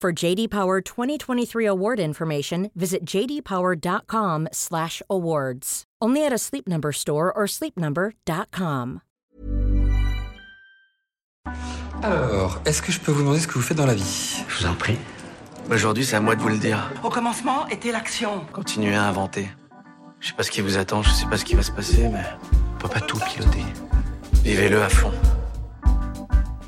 For JD Power 2023 award information, visit jdpower.com/awards. Only at a Sleep Number store or sleepnumber.com. Alors, est-ce que je peux vous demander ce que vous faites dans la vie? Je vous en prie. Aujourd'hui, c'est à moi de vous le dire. Au commencement était l'action. Continuez à inventer. Je sais pas ce qui vous attend, je sais pas ce qui va se passer, mais on peut pas tout piloter. Vivez-le à fond.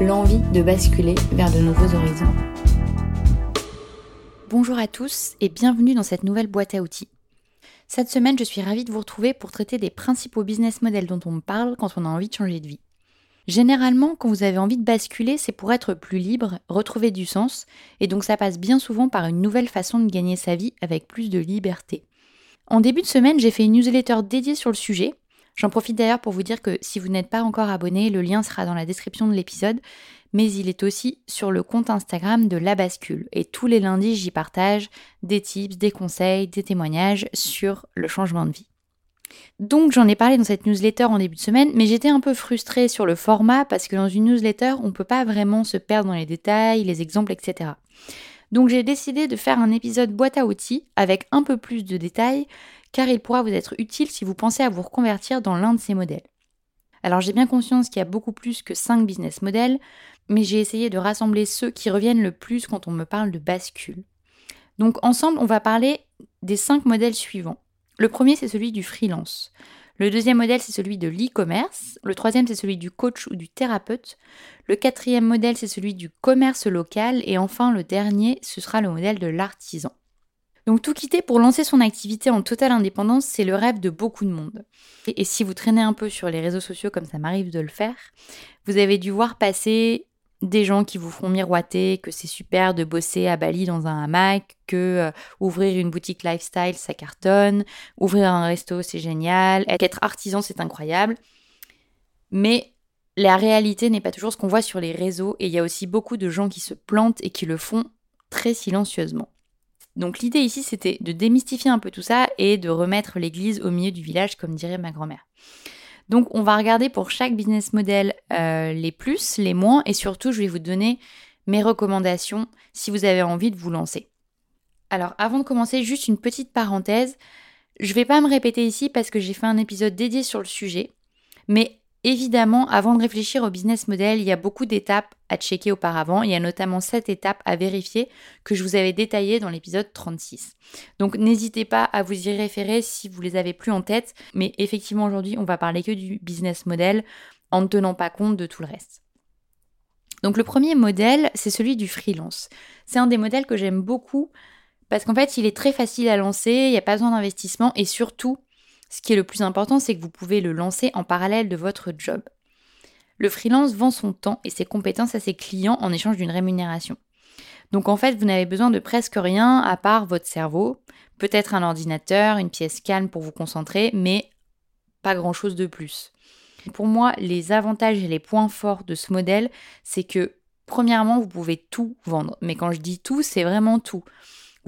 l'envie de basculer vers de nouveaux horizons. Bonjour à tous et bienvenue dans cette nouvelle boîte à outils. Cette semaine, je suis ravie de vous retrouver pour traiter des principaux business models dont on parle quand on a envie de changer de vie. Généralement, quand vous avez envie de basculer, c'est pour être plus libre, retrouver du sens, et donc ça passe bien souvent par une nouvelle façon de gagner sa vie avec plus de liberté. En début de semaine, j'ai fait une newsletter dédiée sur le sujet. J'en profite d'ailleurs pour vous dire que si vous n'êtes pas encore abonné, le lien sera dans la description de l'épisode, mais il est aussi sur le compte Instagram de La Bascule. Et tous les lundis, j'y partage des tips, des conseils, des témoignages sur le changement de vie. Donc j'en ai parlé dans cette newsletter en début de semaine, mais j'étais un peu frustrée sur le format parce que dans une newsletter, on ne peut pas vraiment se perdre dans les détails, les exemples, etc. Donc j'ai décidé de faire un épisode boîte à outils avec un peu plus de détails, car il pourra vous être utile si vous pensez à vous reconvertir dans l'un de ces modèles. Alors j'ai bien conscience qu'il y a beaucoup plus que 5 business models, mais j'ai essayé de rassembler ceux qui reviennent le plus quand on me parle de bascule. Donc ensemble, on va parler des 5 modèles suivants. Le premier, c'est celui du freelance. Le deuxième modèle, c'est celui de l'e-commerce. Le troisième, c'est celui du coach ou du thérapeute. Le quatrième modèle, c'est celui du commerce local. Et enfin, le dernier, ce sera le modèle de l'artisan. Donc tout quitter pour lancer son activité en totale indépendance, c'est le rêve de beaucoup de monde. Et, si vous traînez un peu sur les réseaux sociaux comme ça m'arrive de le faire, vous avez dû voir passer des gens qui vous feront miroiter que c'est super de bosser à Bali dans un hamac, que euh, ouvrir une boutique lifestyle ça cartonne, ouvrir un resto c'est génial, être artisan c'est incroyable. Mais la réalité n'est pas toujours ce qu'on voit sur les réseaux et il y a aussi beaucoup de gens qui se plantent et qui le font très silencieusement. Donc l'idée ici c'était de démystifier un peu tout ça et de remettre l'église au milieu du village comme dirait ma grand-mère. Donc on va regarder pour chaque business model euh, les plus, les moins, et surtout je vais vous donner mes recommandations si vous avez envie de vous lancer. Alors avant de commencer, juste une petite parenthèse. Je ne vais pas me répéter ici parce que j'ai fait un épisode dédié sur le sujet, mais Évidemment, avant de réfléchir au business model, il y a beaucoup d'étapes à checker auparavant. Il y a notamment cette étape à vérifier que je vous avais détaillées dans l'épisode 36. Donc n'hésitez pas à vous y référer si vous les avez plus en tête. Mais effectivement, aujourd'hui, on va parler que du business model en ne tenant pas compte de tout le reste. Donc le premier modèle, c'est celui du freelance. C'est un des modèles que j'aime beaucoup Parce qu'en fait, il est très facile à lancer, il n'y a pas besoin d'investissement et surtout, ce qui est le plus important, c'est que vous pouvez le lancer en parallèle de votre job. Le freelance vend son temps et ses compétences à ses clients en échange d'une rémunération. Donc en fait, vous n'avez besoin de presque rien à part votre cerveau, peut-être un ordinateur, une pièce calme pour vous concentrer, mais pas grand-chose de plus. Pour moi, les avantages et les points forts de ce modèle, c'est que premièrement, vous pouvez tout vendre. Mais quand je dis tout, c'est vraiment tout.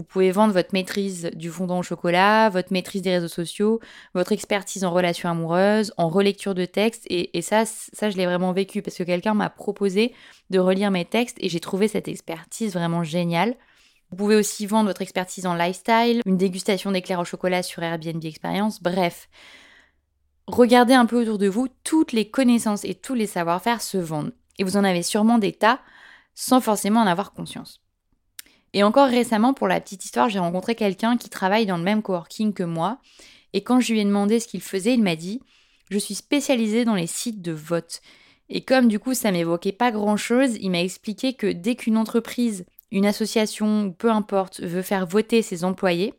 Vous pouvez vendre votre maîtrise du fondant au chocolat, votre maîtrise des réseaux sociaux, votre expertise en relations amoureuses, en relecture de textes. Et, ça, ça, je l'ai vraiment vécu parce que quelqu'un m'a proposé de relire mes textes et j'ai trouvé cette expertise vraiment géniale. Vous pouvez aussi vendre votre expertise en lifestyle, une dégustation d'éclairs au chocolat sur Airbnb Experience, bref. Regardez un peu autour de vous, toutes les connaissances et tous les savoir-faire se vendent. Et vous en avez sûrement des tas sans forcément en avoir conscience. Et encore récemment, pour la petite histoire, j'ai rencontré quelqu'un qui travaille dans le même coworking que moi. Et quand je lui ai demandé ce qu'il faisait, il m'a dit Je suis spécialisé dans les sites de vote. Et comme du coup ça m'évoquait pas grand chose, il m'a expliqué que dès qu'une entreprise, une association, peu importe, veut faire voter ses employés,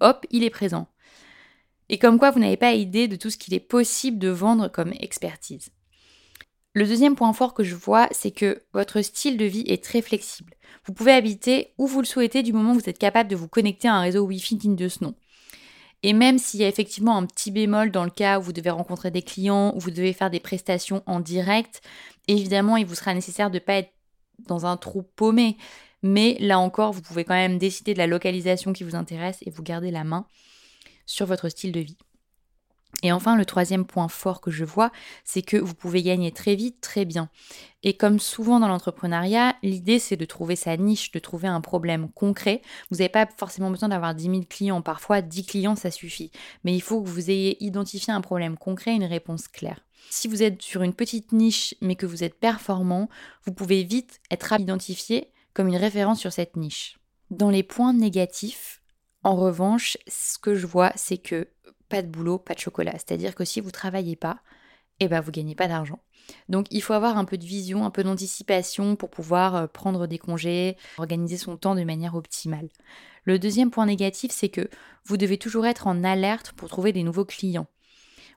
hop, il est présent. Et comme quoi vous n'avez pas idée de tout ce qu'il est possible de vendre comme expertise. Le deuxième point fort que je vois, c'est que votre style de vie est très flexible. Vous pouvez habiter où vous le souhaitez du moment où vous êtes capable de vous connecter à un réseau Wi-Fi digne de ce nom. Et même s'il y a effectivement un petit bémol dans le cas où vous devez rencontrer des clients, où vous devez faire des prestations en direct, évidemment, il vous sera nécessaire de ne pas être dans un trou paumé. Mais là encore, vous pouvez quand même décider de la localisation qui vous intéresse et vous garder la main sur votre style de vie. Et enfin, le troisième point fort que je vois, c'est que vous pouvez gagner très vite, très bien. Et comme souvent dans l'entrepreneuriat, l'idée c'est de trouver sa niche, de trouver un problème concret. Vous n'avez pas forcément besoin d'avoir 10 000 clients, parfois 10 clients ça suffit. Mais il faut que vous ayez identifié un problème concret, une réponse claire. Si vous êtes sur une petite niche mais que vous êtes performant, vous pouvez vite être identifié comme une référence sur cette niche. Dans les points négatifs, en revanche, ce que je vois, c'est que pas de boulot, pas de chocolat. C'est-à-dire que si vous travaillez pas, eh ben vous gagnez pas d'argent. Donc il faut avoir un peu de vision, un peu d'anticipation pour pouvoir euh, prendre des congés, organiser son temps de manière optimale. Le deuxième point négatif, c'est que vous devez toujours être en alerte pour trouver des nouveaux clients.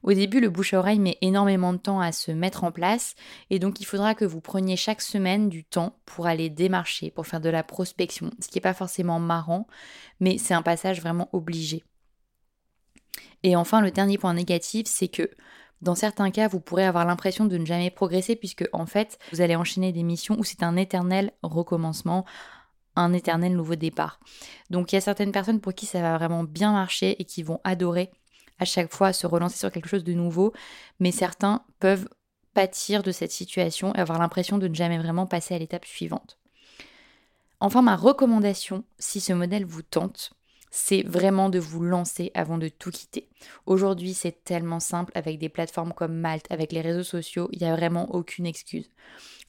Au début, le bouche à oreille met énormément de temps à se mettre en place et donc il faudra que vous preniez chaque semaine du temps pour aller démarcher, pour faire de la prospection, ce qui n'est pas forcément marrant, mais c'est un passage vraiment obligé. Et enfin, le dernier point négatif, c'est que dans certains cas, vous pourrez avoir l'impression de ne jamais progresser puisque en fait, vous allez enchaîner des missions où c'est un éternel recommencement, un éternel nouveau départ. Donc il y a certaines personnes pour qui ça va vraiment bien marcher et qui vont adorer à chaque fois se relancer sur quelque chose de nouveau, mais certains peuvent pâtir de cette situation et avoir l'impression de ne jamais vraiment passer à l'étape suivante. Enfin, ma recommandation, si ce modèle vous tente, c'est vraiment de vous lancer avant de tout quitter. Aujourd'hui, c'est tellement simple avec des plateformes comme Malte, avec les réseaux sociaux, il n'y a vraiment aucune excuse.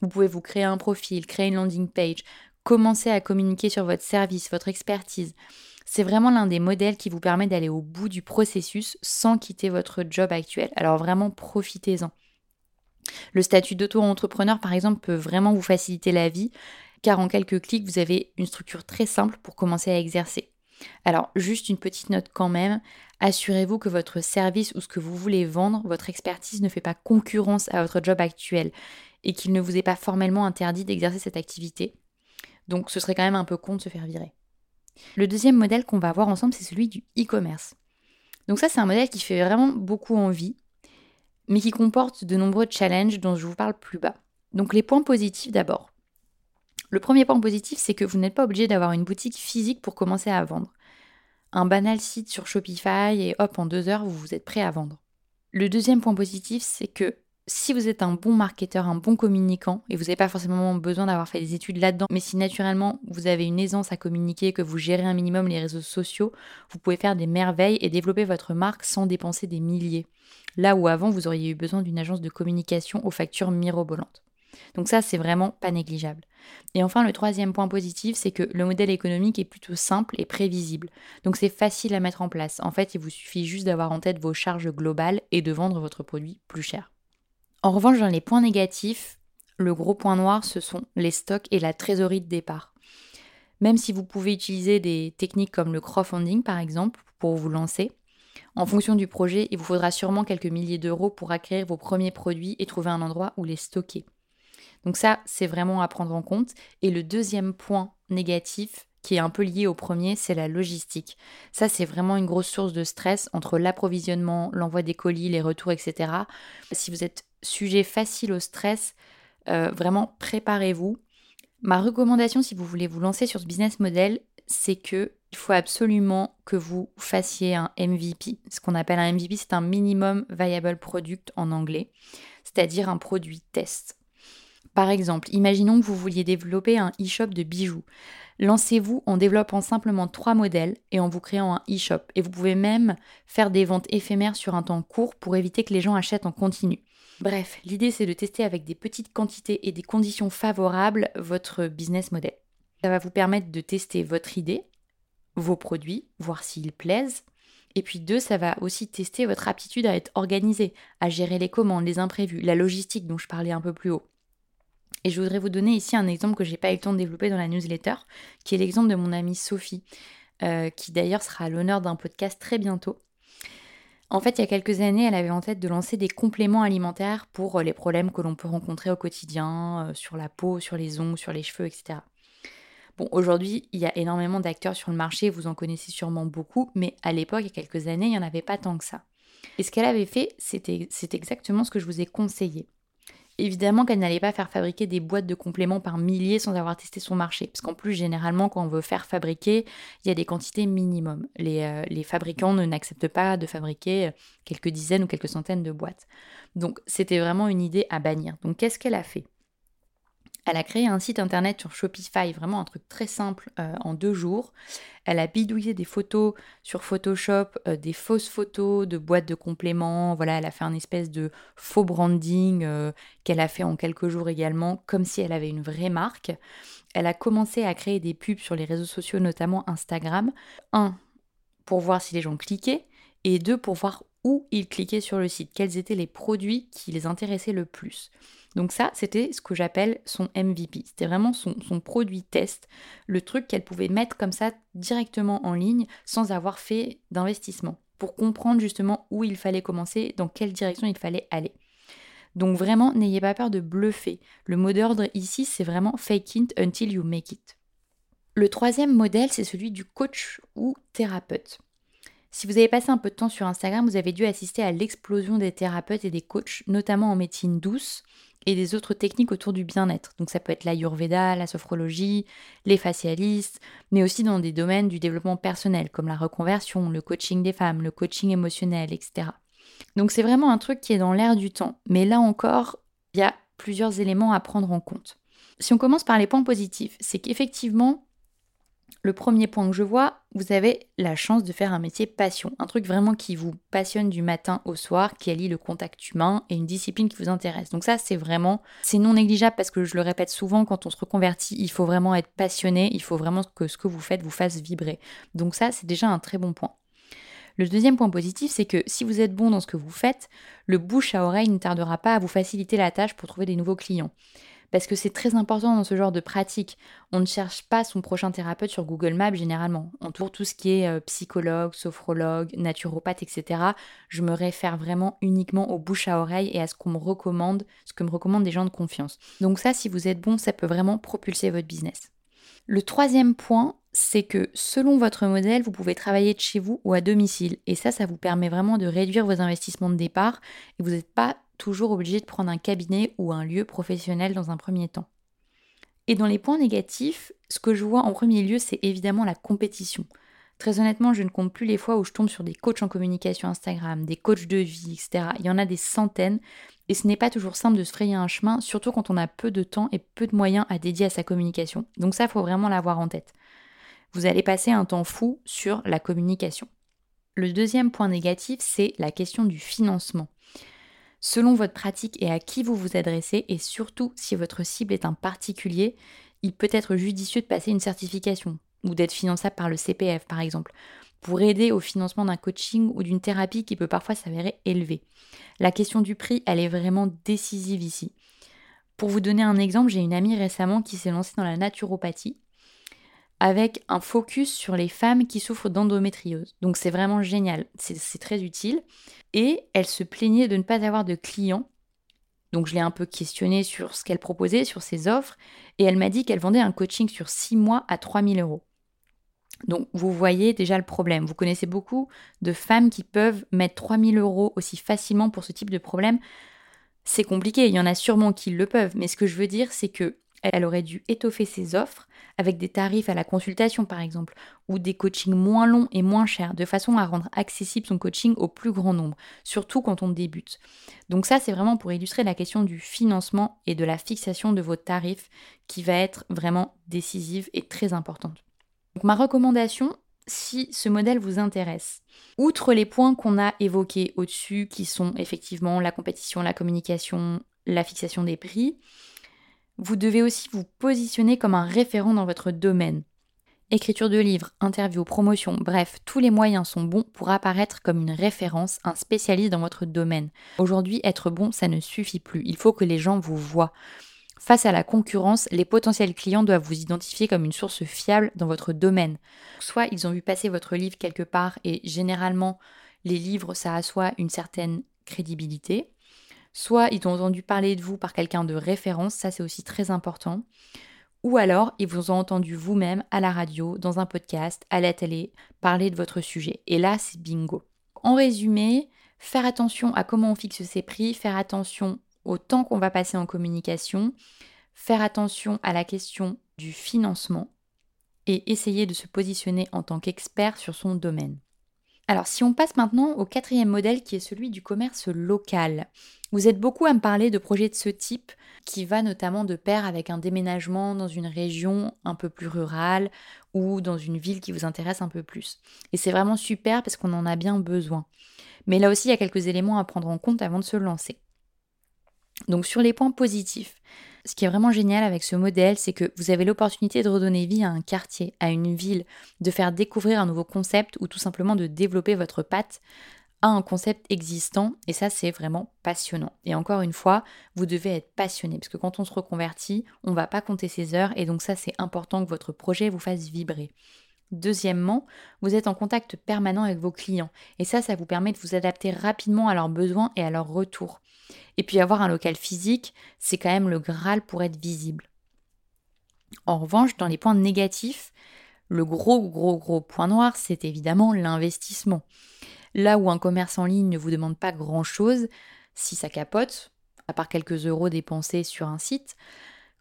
Vous pouvez vous créer un profil, créer une landing page, commencer à communiquer sur votre service, votre expertise. C'est vraiment l'un des modèles qui vous permet d'aller au bout du processus sans quitter votre job actuel. Alors vraiment, profitez-en. Le statut d'auto-entrepreneur, par exemple, peut vraiment vous faciliter la vie, car en quelques clics, vous avez une structure très simple pour commencer à exercer. Alors, juste une petite note quand même, assurez-vous que votre service ou ce que vous voulez vendre, votre expertise ne fait pas concurrence à votre job actuel et qu'il ne vous est pas formellement interdit d'exercer cette activité. Donc, ce serait quand même un peu con de se faire virer. Le deuxième modèle qu'on va voir ensemble, c'est celui du e-commerce. Donc ça, c'est un modèle qui fait vraiment beaucoup envie, mais qui comporte de nombreux challenges dont je vous parle plus bas. Donc les points positifs d'abord. Le premier point positif, c'est que vous n'êtes pas obligé d'avoir une boutique physique pour commencer à vendre. Un banal site sur Shopify et hop, en deux heures, vous vous êtes prêt à vendre. Le deuxième point positif, c'est que si vous êtes un bon marketeur, un bon communicant, et vous n'avez pas forcément besoin d'avoir fait des études là-dedans, mais si naturellement vous avez une aisance à communiquer, que vous gérez un minimum les réseaux sociaux, vous pouvez faire des merveilles et développer votre marque sans dépenser des milliers. Là où avant vous auriez eu besoin d'une agence de communication aux factures mirobolantes. Donc ça, c'est vraiment pas négligeable. Et enfin, le troisième point positif, c'est que le modèle économique est plutôt simple et prévisible. Donc c'est facile à mettre en place. En fait, il vous suffit juste d'avoir en tête vos charges globales et de vendre votre produit plus cher. En revanche, dans les points négatifs, le gros point noir, ce sont les stocks et la trésorerie de départ. même si vous pouvez utiliser des techniques comme le crowdfunding par exemple pour vous lancer. En fonction du projet, il vous faudra sûrement quelques milliers d'euros pour acquérir vos premiers produits et trouver un endroit où les stocker. Donc ça, c'est vraiment à prendre en compte. Et le deuxième point négatif, qui est un peu lié au premier, c'est la logistique. Ça, c'est vraiment une grosse source de stress entre l'approvisionnement, l'envoi des colis, les retours, etc. Si vous êtes sujet facile au stress, euh, vraiment préparez-vous. Ma recommandation, si vous voulez vous lancer sur ce business model, c'est que il faut absolument que vous fassiez un MVP. Ce qu'on appelle un MVP, c'est un minimum viable product en anglais, c'est-à-dire un produit test. Par exemple, imaginons que vous vouliez développer un e-shop de bijoux. Lancez-vous en développant simplement trois modèles et en vous créant un e-shop. Et vous pouvez même faire des ventes éphémères sur un temps court pour éviter que les gens achètent en continu. Bref, l'idée c'est de tester avec des petites quantités et des conditions favorables votre business model. Ça va vous permettre de tester votre idée, vos produits, voir s'ils plaisent. Et puis deux, ça va aussi tester votre aptitude à être organisé, à gérer les commandes, les imprévus, la logistique dont je parlais un peu plus haut. Et je voudrais vous donner ici un exemple que j'ai pas eu le temps de développer dans la newsletter, qui est l'exemple de mon amie Sophie, euh, qui d'ailleurs sera l'honneur d'un podcast très bientôt. En fait, il y a quelques années, elle avait en tête de lancer des compléments alimentaires pour euh, les problèmes que l'on peut rencontrer au quotidien, euh, sur la peau, sur les ongles, sur les cheveux, etc. Bon, aujourd'hui, il y a énormément d'acteurs sur le marché, vous en connaissez sûrement beaucoup, mais à l'époque, il y a quelques années, il n'y en avait pas tant que ça. Et ce qu'elle avait fait, c'était exactement ce que je vous ai conseillé. Évidemment qu'elle n'allait pas faire fabriquer des boîtes de compléments par milliers sans avoir testé son marché. Parce qu'en plus, généralement, quand on veut faire fabriquer, il y a des quantités minimum. Les, euh, les fabricants ne n'acceptent pas de fabriquer quelques dizaines ou quelques centaines de boîtes. Donc, c'était vraiment une idée à bannir. Donc, qu'est-ce qu'elle a fait? Elle a créé un site internet sur Shopify, vraiment un truc très simple euh, en deux jours. Elle a bidouillé des photos sur Photoshop, euh, des fausses photos de boîtes de compléments. Voilà, elle a fait un espèce de faux branding euh, qu'elle a fait en quelques jours également, comme si elle avait une vraie marque. Elle a commencé à créer des pubs sur les réseaux sociaux, notamment Instagram. Un, pour voir si les gens cliquaient, et deux, pour voir où ils cliquaient sur le site, quels étaient les produits qui les intéressaient le plus. Donc ça, c'était ce que j'appelle son MVP. C'était vraiment son, produit test, le truc qu'elle pouvait mettre comme ça directement en ligne sans avoir fait d'investissement, pour comprendre justement où il fallait commencer, dans quelle direction il fallait aller. Donc vraiment, n'ayez pas peur de bluffer. Le mot d'ordre ici, c'est vraiment fake it until you make it. Le troisième modèle, c'est celui du coach ou thérapeute. Si vous avez passé un peu de temps sur Instagram, vous avez dû assister à l'explosion des thérapeutes et des coachs, notamment en médecine douce, et des autres techniques autour du bien-être. Donc ça peut être l'ayurveda, la sophrologie, les facialistes, mais aussi dans des domaines du développement personnel comme la reconversion, le coaching des femmes, le coaching émotionnel, etc. Donc c'est vraiment un truc qui est dans l'air du temps. Mais là encore, il y a plusieurs éléments à prendre en compte. Si on commence par les points positifs, c'est qu'effectivement, le premier point que je vois, vous avez la chance de faire un métier passion, un truc vraiment qui vous passionne du matin au soir, qui allie le contact humain et une discipline qui vous intéresse. Donc ça, c'est vraiment, c'est non négligeable parce que je le répète souvent, quand on se reconvertit, il faut vraiment être passionné, il faut vraiment que ce que vous faites vous fasse vibrer. Donc ça, c'est déjà un très bon point. Le deuxième point positif, c'est que si vous êtes bon dans ce que vous faites, le bouche à oreille ne tardera pas à vous faciliter la tâche pour trouver des nouveaux clients parce que c'est très important dans ce genre de pratique. On ne cherche pas son prochain thérapeute sur Google Maps généralement. En tout ce qui est euh, psychologue, sophrologue, naturopathe, etc., je me réfère vraiment uniquement au bouche à oreille et à ce qu'on me recommande, ce que me recommandent des gens de confiance. Donc ça, si vous êtes bon, ça peut vraiment propulser votre business. Le troisième point, c'est que selon votre modèle, vous pouvez travailler de chez vous ou à domicile. Et ça, ça vous permet vraiment de réduire vos investissements de départ et vous n'êtes pas toujours obligé de prendre un cabinet ou un lieu professionnel dans un premier temps. Et dans les points négatifs, ce que je vois en premier lieu, c'est évidemment la compétition. Très honnêtement, je ne compte plus les fois où je tombe sur des coachs en communication Instagram, des coachs de vie, etc. Il y en a des centaines et ce n'est pas toujours simple de se frayer un chemin, surtout quand on a peu de temps et peu de moyens à dédier à sa communication. Donc ça, il faut vraiment l'avoir en tête. Vous allez passer un temps fou sur la communication. Le deuxième point négatif, c'est la question du financement selon votre pratique et à qui vous vous adressez, et surtout si votre cible est un particulier, il peut être judicieux de passer une certification ou d'être finançable par le CPF par exemple, pour aider au financement d'un coaching ou d'une thérapie qui peut parfois s'avérer élevée. La question du prix, elle est vraiment décisive ici. Pour vous donner un exemple, j'ai une amie récemment qui s'est lancée dans la naturopathie. Avec un focus sur les femmes qui souffrent d'endométriose. Donc c'est vraiment génial, c'est très utile. Et elle se plaignait de ne pas avoir de clients. Donc je l'ai un peu questionnée sur ce qu'elle proposait, sur ses offres, et elle m'a dit qu'elle vendait un coaching sur 6 mois à 3000 euros. Donc vous voyez déjà le problème. Vous connaissez beaucoup de femmes qui peuvent mettre 3000 euros aussi facilement pour ce type de problème. C'est compliqué, il y en a sûrement qui le peuvent, mais ce que je veux dire, c'est que elle aurait dû étoffer ses offres avec des tarifs à la consultation par exemple, ou des coachings moins longs et moins chers, de façon à rendre accessible son coaching au plus grand nombre, surtout quand on débute. Donc ça, c'est vraiment pour illustrer la question du financement et de la fixation de vos tarifs qui va être vraiment décisive et très importante. Donc ma recommandation, si ce modèle vous intéresse, outre les points qu'on a évoqués au-dessus, qui sont effectivement la compétition, la communication, la fixation des prix, vous devez aussi vous positionner comme un référent dans votre domaine. Écriture de livres, interviews, promotion, bref, tous les moyens sont bons pour apparaître comme une référence, un spécialiste dans votre domaine. Aujourd'hui, être bon, ça ne suffit plus. Il faut que les gens vous voient. Face à la concurrence, les potentiels clients doivent vous identifier comme une source fiable dans votre domaine. Soit ils ont vu passer votre livre quelque part et généralement les livres ça assoit une certaine crédibilité. Soit ils ont entendu parler de vous par quelqu'un de référence, ça c'est aussi très important. Ou alors ils vous ont entendu vous-même à la radio, dans un podcast, à la télé, parler de votre sujet. Et là c'est bingo. En résumé, faire attention à comment on fixe ses prix, faire attention au temps qu'on va passer en communication, faire attention à la question du financement et essayer de se positionner en tant qu'expert sur son domaine. Alors si on passe maintenant au quatrième modèle qui est celui du commerce local. Vous êtes beaucoup à me parler de projets de ce type qui va notamment de pair avec un déménagement dans une région un peu plus rurale ou dans une ville qui vous intéresse un peu plus. Et c'est vraiment super parce qu'on en a bien besoin. Mais là aussi, il y a quelques éléments à prendre en compte avant de se lancer. Donc sur les points positifs, ce qui est vraiment génial avec ce modèle, c'est que vous avez l'opportunité de redonner vie à un quartier, à une ville, de faire découvrir un nouveau concept ou tout simplement de développer votre patte à un concept existant et ça c'est vraiment passionnant. Et encore une fois, vous devez être passionné parce que quand on se reconvertit, on ne va pas compter ses heures et donc ça c'est important que votre projet vous fasse vibrer. Deuxièmement, vous êtes en contact permanent avec vos clients et ça ça vous permet de vous adapter rapidement à leurs besoins et à leurs retours. Et puis avoir un local physique, c'est quand même le Graal pour être visible. En revanche, dans les points négatifs, le gros, gros, gros point noir, c'est évidemment l'investissement. Là où un commerce en ligne ne vous demande pas grand-chose, si ça capote, à part quelques euros dépensés sur un site,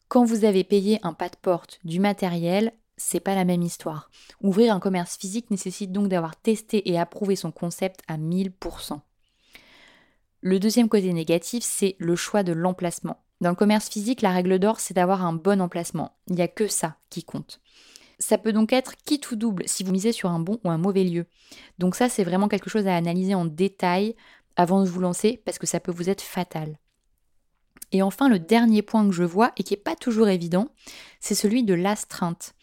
quand vous avez payé un pas de porte, du matériel, c'est pas la même histoire. Ouvrir un commerce physique nécessite donc d'avoir testé et approuvé son concept à 1000%. Le deuxième côté négatif, c'est le choix de l'emplacement. Dans le commerce physique, la règle d'or, c'est d'avoir un bon emplacement. Il n'y a que ça qui compte. Ça peut donc être quitte ou double si vous misez sur un bon ou un mauvais lieu. Donc ça, c'est vraiment quelque chose à analyser en détail avant de vous lancer parce que ça peut vous être fatal. Et enfin, le dernier point que je vois et qui n'est pas toujours évident, c'est celui de l'astreinte.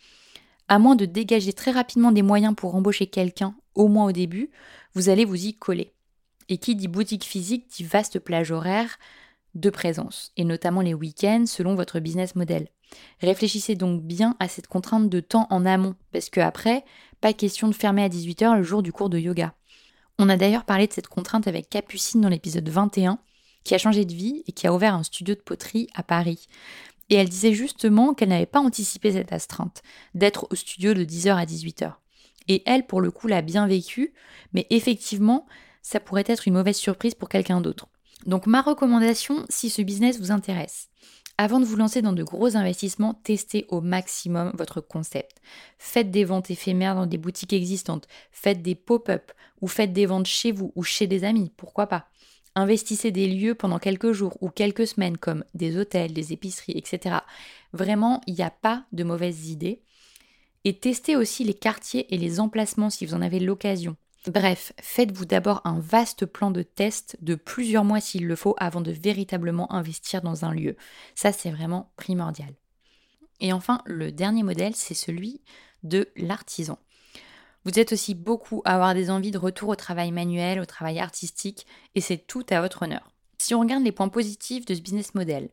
À moins de dégager très rapidement des moyens pour embaucher quelqu'un, au moins au début, vous allez vous y coller. Et qui dit boutique physique dit vaste plage horaire de présence, et notamment les week-ends selon votre business model. Réfléchissez donc bien à cette contrainte de temps en amont, parce que après, pas question de fermer à 18h le jour du cours de yoga. On a d'ailleurs parlé de cette contrainte avec Capucine dans l'épisode 21, qui a changé de vie et qui a ouvert un studio de poterie à Paris. Et elle disait justement qu'elle n'avait pas anticipé cette astreinte, d'être au studio de 10h à 18h. Et elle, pour le coup, l'a bien vécu, mais effectivement, ça pourrait être une mauvaise surprise pour quelqu'un d'autre. Donc ma recommandation, si ce business vous intéresse, avant de vous lancer dans de gros investissements, testez au maximum votre concept. Faites des ventes éphémères dans des boutiques existantes, faites des pop-up ou faites des ventes chez vous ou chez des amis, pourquoi pas. Investissez des lieux pendant quelques jours ou quelques semaines comme des hôtels, des épiceries, etc. Vraiment, il n'y a pas de mauvaises idées. Et testez aussi les quartiers et les emplacements si vous en avez l'occasion. Bref, faites-vous d'abord un vaste plan de test de plusieurs mois s'il le faut avant de véritablement investir dans un lieu. Ça, c'est vraiment primordial. Et enfin, le dernier modèle, c'est celui de l'artisan. Vous êtes aussi beaucoup à avoir des envies de retour au travail manuel, au travail artistique, et c'est tout à votre honneur. Si on regarde les points positifs de ce business model,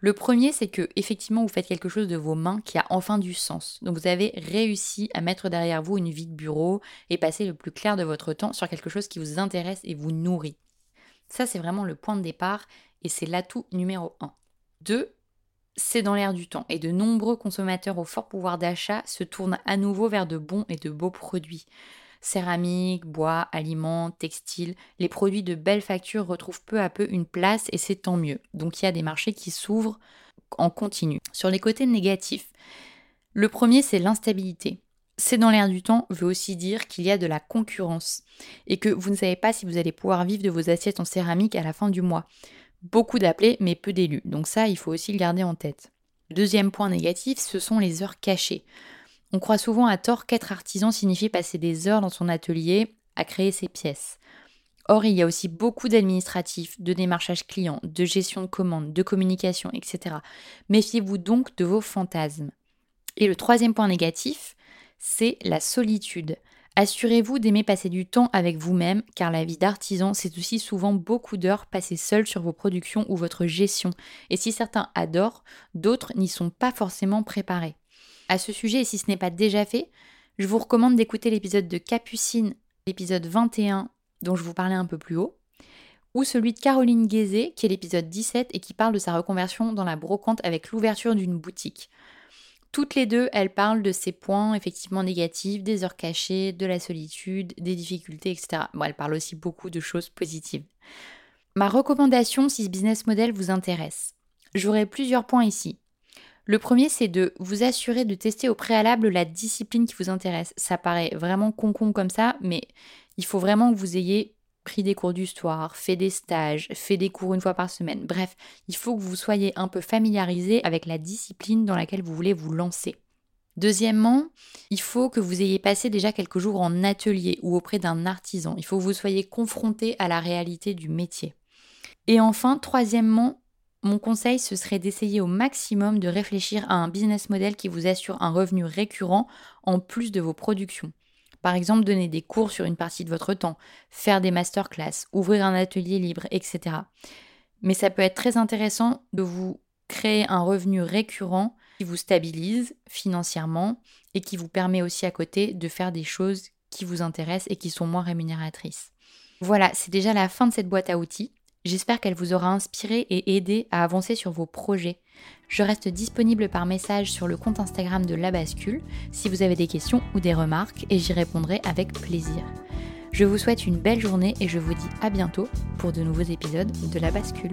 Le premier, c'est que effectivement vous faites quelque chose de vos mains qui a enfin du sens. Donc vous avez réussi à mettre derrière vous une vie de bureau et passer le plus clair de votre temps sur quelque chose qui vous intéresse et vous nourrit. Ça, c'est vraiment le point de départ et c'est l'atout numéro un. Deux, c'est dans l'air du temps et de nombreux consommateurs au fort pouvoir d'achat se tournent à nouveau vers de bons et de beaux produits. Céramique, bois, aliments, textiles, les produits de belle facture retrouvent peu à peu une place et c'est tant mieux. Donc il y a des marchés qui s'ouvrent en continu. Sur les côtés négatifs, le premier c'est l'instabilité. C'est dans l'air du temps veut aussi dire qu'il y a de la concurrence et que vous ne savez pas si vous allez pouvoir vivre de vos assiettes en céramique à la fin du mois. Beaucoup d'appelés mais peu d'élus. Donc ça, il faut aussi le garder en tête. Deuxième point négatif, ce sont les heures cachées. On croit souvent à tort qu'être artisan signifie passer des heures dans son atelier à créer ses pièces. Or, il y a aussi beaucoup d'administratifs, de démarchage client, de gestion de commandes, de communication, etc. Méfiez-vous donc de vos fantasmes. Et le troisième point négatif, c'est la solitude. Assurez-vous d'aimer passer du temps avec vous-même, car la vie d'artisan, c'est aussi souvent beaucoup d'heures passées seul sur vos productions ou votre gestion. Et si certains adorent, d'autres n'y sont pas forcément préparés à ce sujet, et si ce n'est pas déjà fait, je vous recommande d'écouter l'épisode de Capucine, l'épisode 21 dont je vous parlais un peu plus haut, ou celui de Caroline Guézé, qui est l'épisode 17 et qui parle de sa reconversion dans la brocante avec l'ouverture d'une boutique. Toutes les deux, elles parlent de ces points effectivement négatifs, des heures cachées, de la solitude, des difficultés, etc. Bon, elles parlent aussi beaucoup de choses positives. Ma recommandation, si ce business model vous intéresse, j'aurai plusieurs points ici. Le premier, c'est de vous assurer de tester au préalable la discipline qui vous intéresse. Ça paraît vraiment con-con comme ça, mais il faut vraiment que vous ayez pris des cours d'histoire, fait des stages, fait des cours une fois par semaine. Bref, il faut que vous soyez un peu familiarisé avec la discipline dans laquelle vous voulez vous lancer. Deuxièmement, il faut que vous ayez passé déjà quelques jours en atelier ou auprès d'un artisan. Il faut que vous soyez confronté à la réalité du métier. Et enfin, troisièmement, mon conseil, ce serait d'essayer au maximum de réfléchir à un business model qui vous assure un revenu récurrent en plus de vos productions. Par exemple, donner des cours sur une partie de votre temps, faire des masterclass, ouvrir un atelier libre, etc. Mais ça peut être très intéressant de vous créer un revenu récurrent qui vous stabilise financièrement et qui vous permet aussi à côté de faire des choses qui vous intéressent et qui sont moins rémunératrices. Voilà, c'est déjà la fin de cette boîte à outils. J'espère qu'elle vous aura inspiré et aidé à avancer sur vos projets. Je reste disponible par message sur le compte Instagram de La Bascule si vous avez des questions ou des remarques et j'y répondrai avec plaisir. Je vous souhaite une belle journée et je vous dis à bientôt pour de nouveaux épisodes de La Bascule.